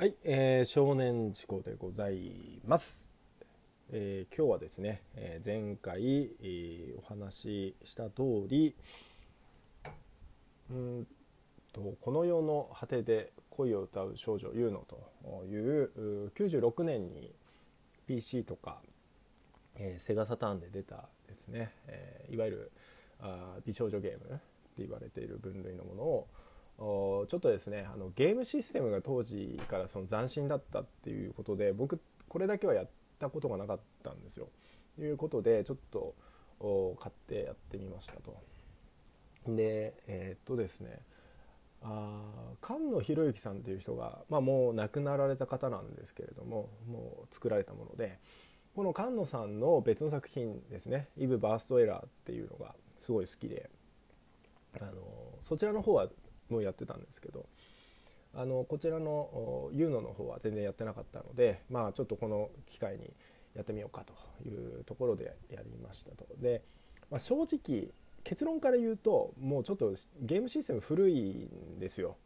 はい、えー少年事故でございます。えー今日はですね、えー前回、えーお話しした通り、うんとこの世の果てで恋を歌う少女ユーノという96年に PC とか、えセガサターンで出たですね、えいわゆるあ美少女ゲームって言われている分類のものをちょっとですねあのゲームシステムが当時からその斬新だったっていうことで僕これだけはやったことがなかったんですよ。ということでちょっとお買ってやってみましたと。でえーっとですねあ菅野博之さんっていう人が、まあ、もう亡くなられた方なんですけれどももう作られたものでこの菅野さんの別の作品ですね「イブ・バースト・エラー」っていうのがすごい好きであのそちらの方はもやってたんですけどあのこちらのユーノの方は全然やってなかったのでまあちょっとこの機会にやってみようかというところでやりましたと。で、まあ、正直結論から言うともうちょっとゲームシステム古いんですよ。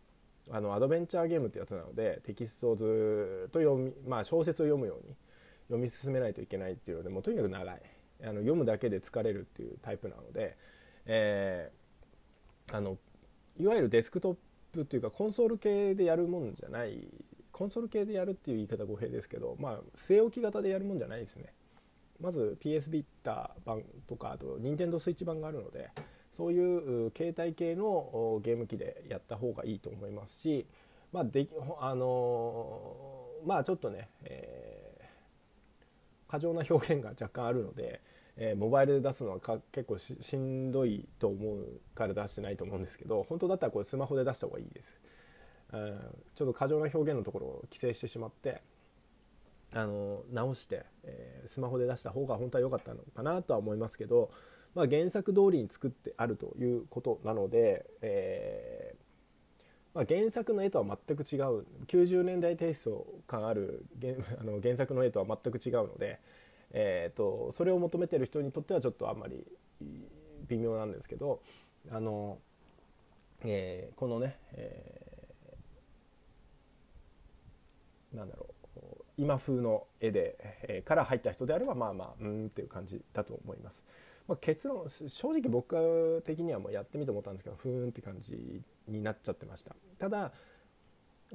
あのアドベンチャーゲームってやつなのでテキストをずっと読み、まあ、小説を読むように読み進めないといけないっていうのでもうとにかく長いあの読むだけで疲れるっていうタイプなので、えーあのいわゆるデスクトップっていうかコンソール系でやるもんじゃないコンソール系でやるっていう言い方語弊ですけどまあ据え置き型でやるもんじゃないですね。まず PS ビッター版とかあと Nintendo Switch 版があるのでそういう携帯系のゲーム機でやった方がいいと思いますしまあできあのまあちょっとね、えー過剰な表現が若干あるので、えーモバイルで出すのは結構ししんどいと思うから出してないと思うんですけど本当だったらこれスマホで出した方がいいです、うんちょっと過剰な表現のところを規制してしまってあの直して、えースマホで出した方が本当は良かったのかなとは思いますけど、まあ、原作通りに作ってあるということなので、えーまあ、原作の絵とは全く違う。90年代テイスト感ある原あの原作の絵とは全く違うので、えー、とそれを求めてる人にとってはちょっとあんまり微妙なんですけどあの、えーこのね、えーなんだろう今風の絵で、えーから入った人であればまあまあうんっていう感じだと思います。まあ、結論正直僕的にはもうやってみて思ったんですけどふーんって感じになっちゃってましたただ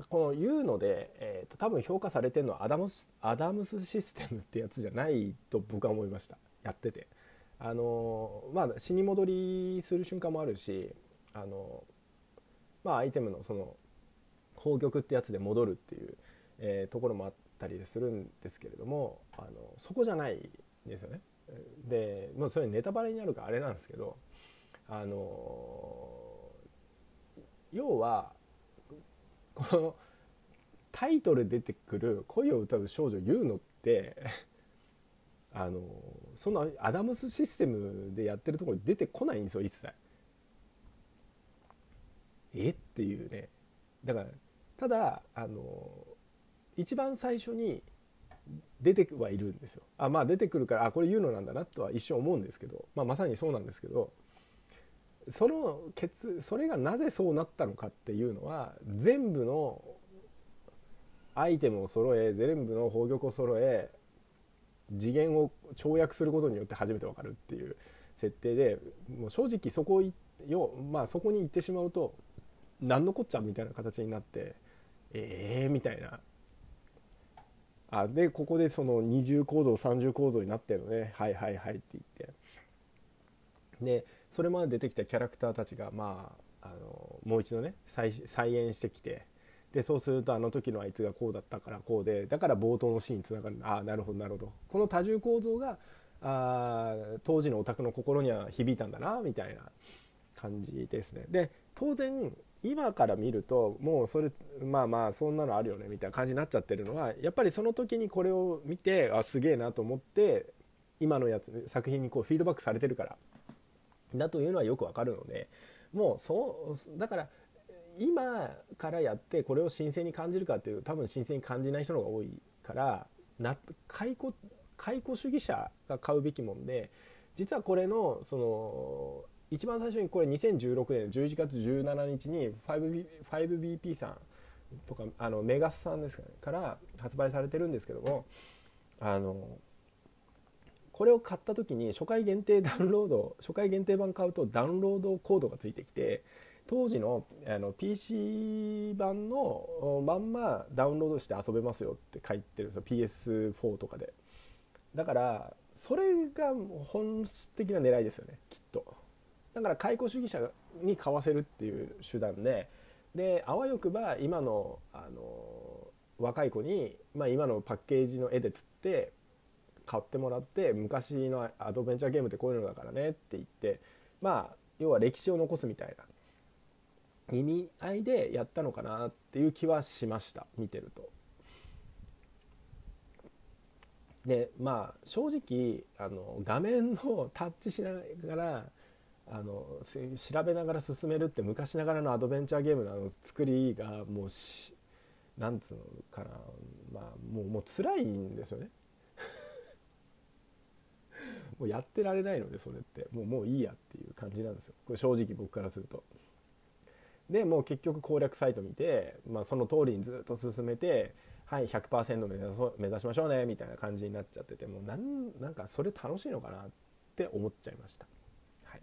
この言うので、えーと多分評価されてるのはアダムスアダムスシステムってやつじゃないと僕は思いました。やってて。あのまあ死に戻りする瞬間もあるしあのまあアイテムのその宝玉ってやつで戻るっていう、えーところもあったりするんですけれどもあのそこじゃないんですよね。でもうそれネタバレになるかあれなんですけどあの要はこのタイトル出てくる「恋を歌う少女ユーノ」ってあのそんなアダムスシステムでやってるところに出てこないんですよ一切。え？っていうね。だからただあの一番最初に出てはいるんですよ。あまあ出てくるからあこれ言うのなんだなとは一瞬思うんですけど、まあ、まさにそうなんですけどそのそれがなぜそうなったのかっていうのは全部のアイテムを揃え全部の宝玉を揃え次元を跳躍することによって初めてわかるっていう設定でもう正直そこよ、まあ、そこに行ってしまうと何のこっちゃみたいな形になってええー、みたいな。あでここでその二重構造三重構造になってるのね。はいはいはいって言って。でそれまで出てきたキャラクターたちがまああのもう一度ね再再演してきてでそうするとあの時のあいつがこうだったからこうでだから冒頭のシーンにつながる。ああなるほどなるほど。この多重構造があ当時のオタクの心には響いたんだなみたいな感じですね。で当然今から見るともうそれまあまあそんなのあるよねみたいな感じになっちゃってるのはやっぱりその時にこれを見てあすげえなと思って今のやつ作品にこうフィードバックされてるからだというのはよくわかるのでもうそうだから今からやってこれを新鮮に感じるかっていう多分新鮮に感じない人の方が多いからな解雇解雇主義者が買うべきもんで実はこれのその一番最初にこれ2016年11月17日に 5B p さんとかあのメガスさんですか、ね、から発売されてるんですけどもあのこれを買った時に初回限定ダウンロード 初回限定版買うとダウンロードコードがついてきて当時のあの PC 版のまんまダウンロードして遊べますよって書いてるんですよ。PS4 とかで。だからそれが本質的な狙いですよねきっと。だから解雇主義者に買わせるっていう手段でであわよくば今のあの若い子に、まあ、今のパッケージの絵で釣って買ってもらって昔のアドベンチャーゲームってこういうのだからねって言ってまあ要は歴史を残すみたいな意味合いでやったのかなっていう気はしました見てると。でまあ正直あの画面のタッチしながらあの調べながら進めるって昔ながらのアドベンチャーゲームのの作りがもうしなんつうのかなまあもうもう辛いんですよねもうやってられないのでそれってもうもういいやっていう感じなんですよこれ正直僕からすると。でもう結局攻略サイト見て、まあ、その通りにずっと進めてはい100%目指そう目指しましょうねみたいな感じになっちゃっててもうなんなんかそれ楽しいのかなって思っちゃいました。はい、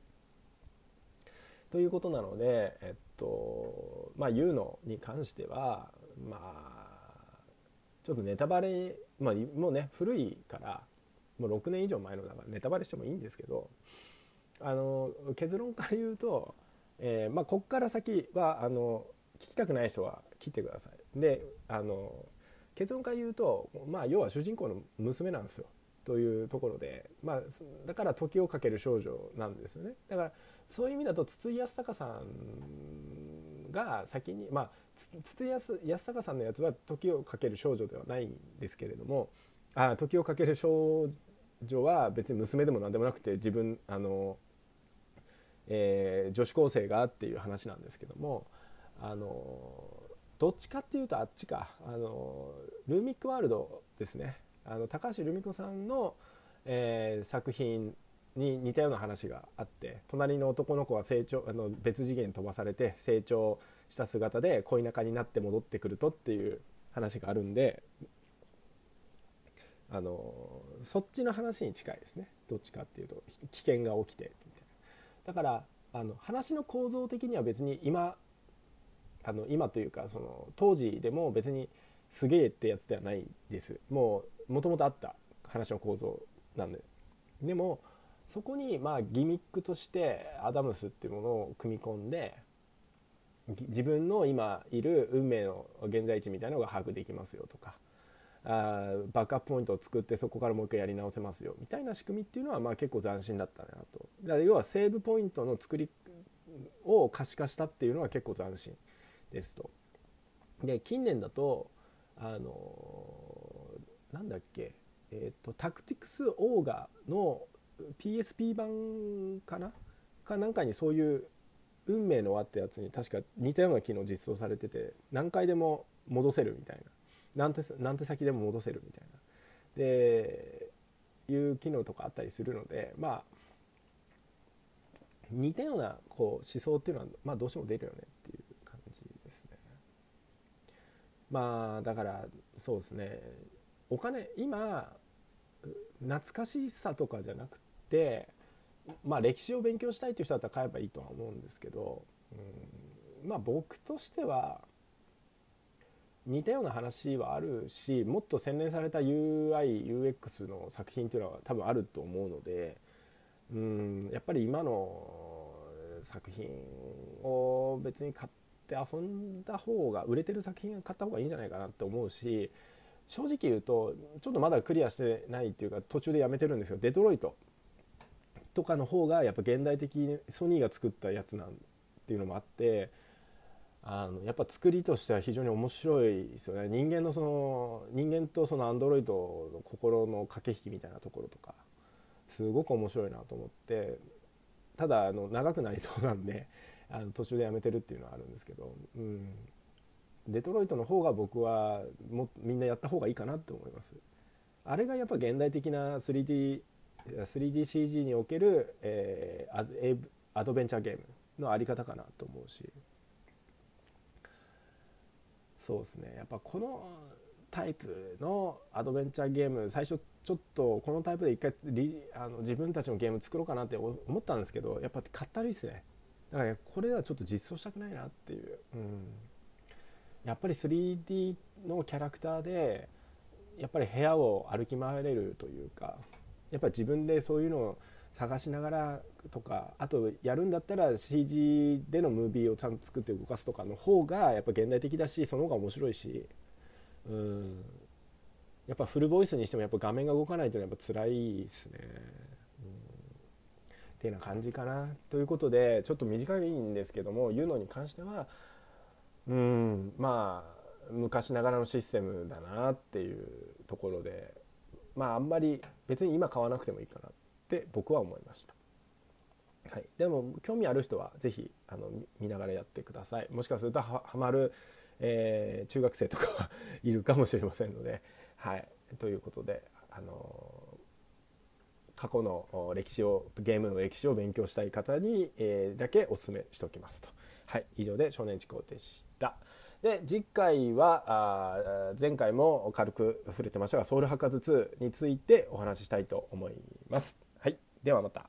ということなのでえっとまあ言うのに関してはまあちょっとネタバレ、まあ、もうね古いからもう6年以上前のだからネタバレしてもいいんですけどあの結論から言うとえー、まあ、こっから先はあの聞きたくない人は切ってください。であの結論から言うと、まあ、要は主人公の娘なんですよ。というところで、まあ、だから時をかける少女なんですよね。だからそういう意味だと筒井康隆さんが先にまあ筒井康隆さんのやつは時をかける少女ではないんですけれどもあ時をかける少女は別に娘でも何でもなくて自分あのえー、女子高生がっていう話なんですけどもあのどっちかっていうとあっちか。あのルーミックワールドですね。あの高橋留美子さんの、えー、作品に似たような話があって隣の男の子は成長あの別次元飛ばされて成長した姿で恋仲になって戻ってくるとっていう話があるんであのそっちの話に近いですね。どっちかっていうと危険が起きてみたいな。だからあの話の構造的には別に今あの今というかその当時でも別にすげえってやつではないです。もうもともとあった話の構造なんで。でもそこにまあギミックとしてアダムスっていうものを組み込んで自分の今いる運命の現在地みたいなのが把握できますよとか。あバックアップポイントを作ってそこからもう一回やり直せますよみたいな仕組みっていうのはまあ結構斬新だったなと。だから要はセーブポイントの作りを可視化したっていうのは結構斬新ですと。で近年だとあのなんだっけえっ、ー、とタクティクスオーガの PSP 版かな？かなんかにそういう運命の輪ってやつに確か似たような機能実装されてて何回でも戻せるみたいな。何手何手先でも戻せるみたいなでいう機能とかあったりするのでまあ似たようなこう思想っていうのは、まあ、どうしても出るよねっていう感じですね。まあだからそうですねお金今懐かしさとかじゃなくてまあ歴史を勉強したいという人だったら買えばいいとは思うんですけど、うん、まあ僕としては似たような話はあるしもっと洗練された UIUX の作品っていうのは多分あると思うのでうんやっぱり今の作品を別に買って遊んだ方が売れてる作品を買った方がいいんじゃないかなって思うし正直言うとちょっとまだクリアしてないっていうか途中でやめてるんですよ。デトロイト。とかの方がやっぱ現代的にソニーが作ったやつなんていうのもあってあのやっぱ作りとしては非常に面白いですよね。人間のその人間とそのアンドロイドの心の駆け引きみたいなところとかすごく面白いなと思ってただあの長くなりそうなんであの途中でやめてるっていうのはあるんですけど、うん、デトロイトの方が僕はもみんなやった方がいいかなって思います。あれがやっぱ現代的な 3D3DCG における、えー、アドベンチャーゲームのあり方かなと思うし。そうですね。やっぱこのタイプのアドベンチャーゲーム最初ちょっとこのタイプで一回あの自分たちのゲーム作ろうかなって思ったんですけどやっぱかったるいですね。だから、これはちょっと実装したくないなっていう、うん、やっぱり 3D のキャラクターでやっぱり部屋を歩き回れるというかやっぱり自分でそういうのを探しながらとかあとやるんだったら CG でのムービーをちゃんと作って動かすとかの方がやっぱ現代的だしその方が面白いしうん。やっぱフルボイスにしてもやっぱ画面が動かないとやっぱ辛いですね。うん、っていうような感じかな。ということでちょっと短いんですけども言うのに関してはうんまあ昔ながらのシステムだなっていうところでまああんまり別に今買わなくてもいいかな。って僕は思いました。はい、でも興味ある人は是非あの見ながらやってくださいもしかするとはまる、えー、中学生とかは いるかもしれませんので、はい、ということで、あの過去の歴史をゲームの歴史を勉強したい方に、えー、だけお勧めしておきますと。はい、以上で少年地高でした。で次回はあ前回も軽く触れてましたがソウルハッカズ2についてお話ししたいと思います。ではまた。